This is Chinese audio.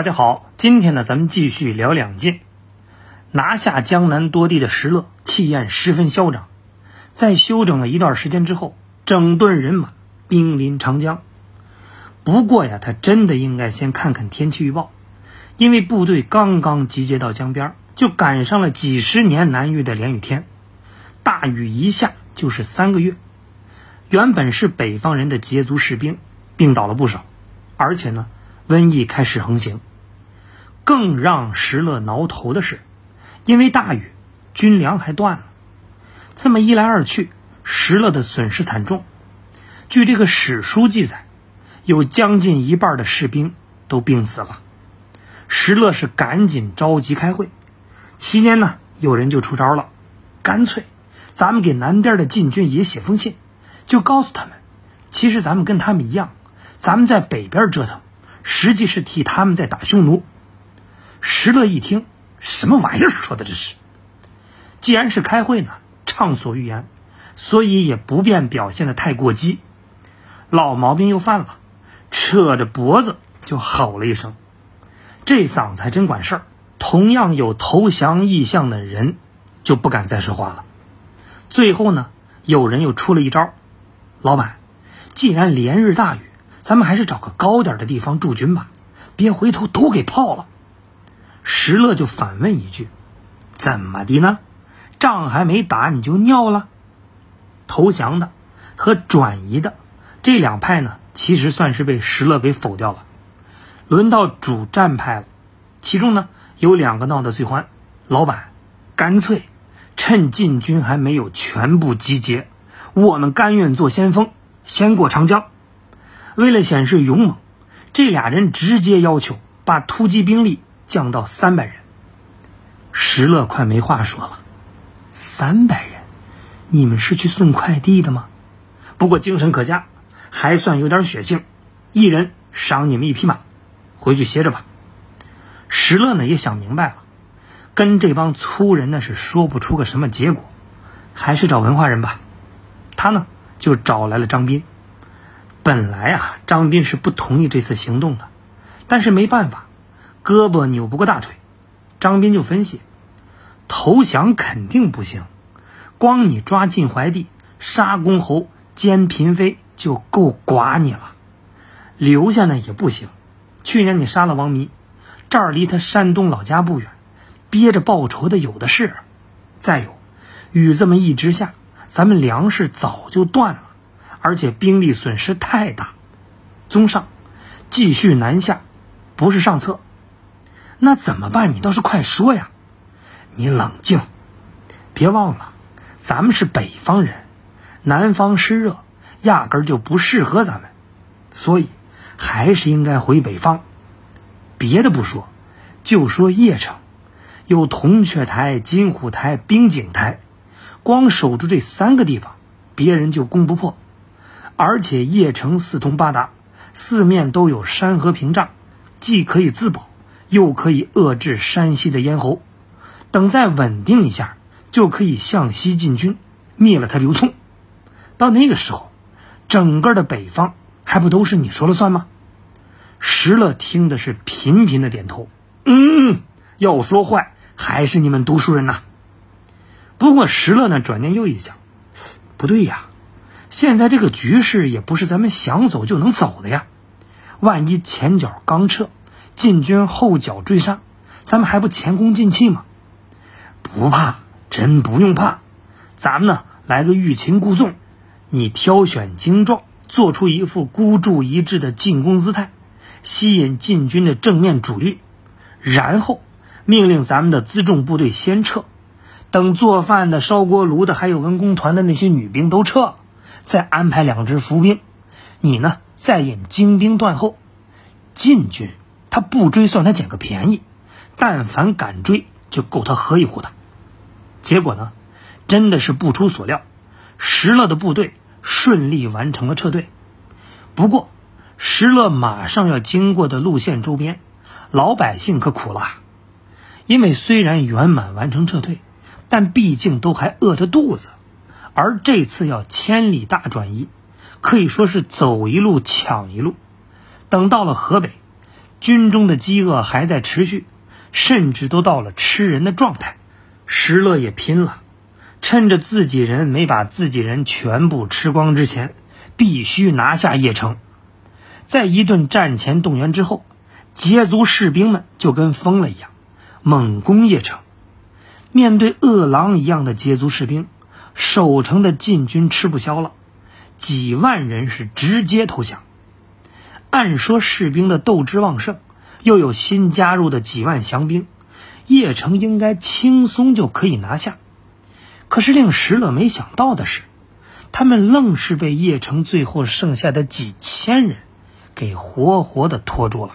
大家好，今天呢，咱们继续聊两晋。拿下江南多地的石勒，气焰十分嚣张。在休整了一段时间之后，整顿人马，兵临长江。不过呀，他真的应该先看看天气预报，因为部队刚刚集结到江边，就赶上了几十年难遇的连雨天，大雨一下就是三个月。原本是北方人的羯族士兵病倒了不少，而且呢，瘟疫开始横行。更让石勒挠头的是。因为大雨，军粮还断了。这么一来二去，石勒的损失惨重。据这个史书记载，有将近一半的士兵都病死了。石勒是赶紧召集开会。期间呢，有人就出招了，干脆咱们给南边的晋军也写封信，就告诉他们，其实咱们跟他们一样，咱们在北边折腾，实际是替他们在打匈奴。石勒一听。什么玩意儿说的这是？既然是开会呢，畅所欲言，所以也不便表现的太过激。老毛病又犯了，扯着脖子就吼了一声，这嗓子还真管事儿。同样有投降意向的人就不敢再说话了。最后呢，有人又出了一招：老板，既然连日大雨，咱们还是找个高点的地方驻军吧，别回头都给泡了。石勒就反问一句：“怎么的呢？仗还没打你就尿了？”投降的和转移的这两派呢，其实算是被石勒给否掉了。轮到主战派了，其中呢有两个闹得最欢。老板，干脆趁晋军还没有全部集结，我们甘愿做先锋，先过长江。为了显示勇猛，这俩人直接要求把突击兵力。降到三百人，石勒快没话说了。三百人，你们是去送快递的吗？不过精神可嘉，还算有点血性。一人赏你们一匹马，回去歇着吧。石勒呢也想明白了，跟这帮粗人呢是说不出个什么结果，还是找文化人吧。他呢就找来了张斌。本来啊，张斌是不同意这次行动的，但是没办法。胳膊扭不过大腿，张斌就分析：投降肯定不行，光你抓晋怀帝、杀公侯、歼嫔妃就够剐你了，留下呢也不行。去年你杀了王弥，这儿离他山东老家不远，憋着报仇的有的是。再有，雨这么一直下，咱们粮食早就断了，而且兵力损失太大。综上，继续南下，不是上策。那怎么办？你倒是快说呀！你冷静，别忘了，咱们是北方人，南方湿热，压根儿就不适合咱们，所以还是应该回北方。别的不说，就说邺城，有铜雀台、金虎台、冰井台，光守住这三个地方，别人就攻不破。而且邺城四通八达，四面都有山河屏障，既可以自保。又可以遏制山西的咽喉，等再稳定一下，就可以向西进军，灭了他刘聪。到那个时候，整个的北方还不都是你说了算吗？石勒听的是频频的点头。嗯，要说坏，还是你们读书人呐。不过石勒呢，转念又一想，不对呀，现在这个局势也不是咱们想走就能走的呀。万一前脚刚撤。晋军后脚追杀，咱们还不前功尽弃吗？不怕，真不用怕。咱们呢，来个欲擒故纵，你挑选精壮，做出一副孤注一掷的进攻姿态，吸引晋军的正面主力，然后命令咱们的辎重部队先撤。等做饭的、烧锅炉的，还有文工团的那些女兵都撤了，再安排两支伏兵，你呢，再引精兵断后。晋军。他不追，算他捡个便宜；但凡敢追，就够他喝一壶的。结果呢，真的是不出所料，石勒的部队顺利完成了撤退。不过，石勒马上要经过的路线周边，老百姓可苦了，因为虽然圆满完成撤退，但毕竟都还饿着肚子，而这次要千里大转移，可以说是走一路抢一路。等到了河北。军中的饥饿还在持续，甚至都到了吃人的状态。石勒也拼了，趁着自己人没把自己人全部吃光之前，必须拿下邺城。在一顿战前动员之后，羯族士兵们就跟疯了一样，猛攻邺城。面对饿狼一样的羯族士兵，守城的禁军吃不消了，几万人是直接投降。按说士兵的斗志旺盛，又有新加入的几万降兵，邺城应该轻松就可以拿下。可是令石勒没想到的是，他们愣是被邺城最后剩下的几千人给活活的拖住了。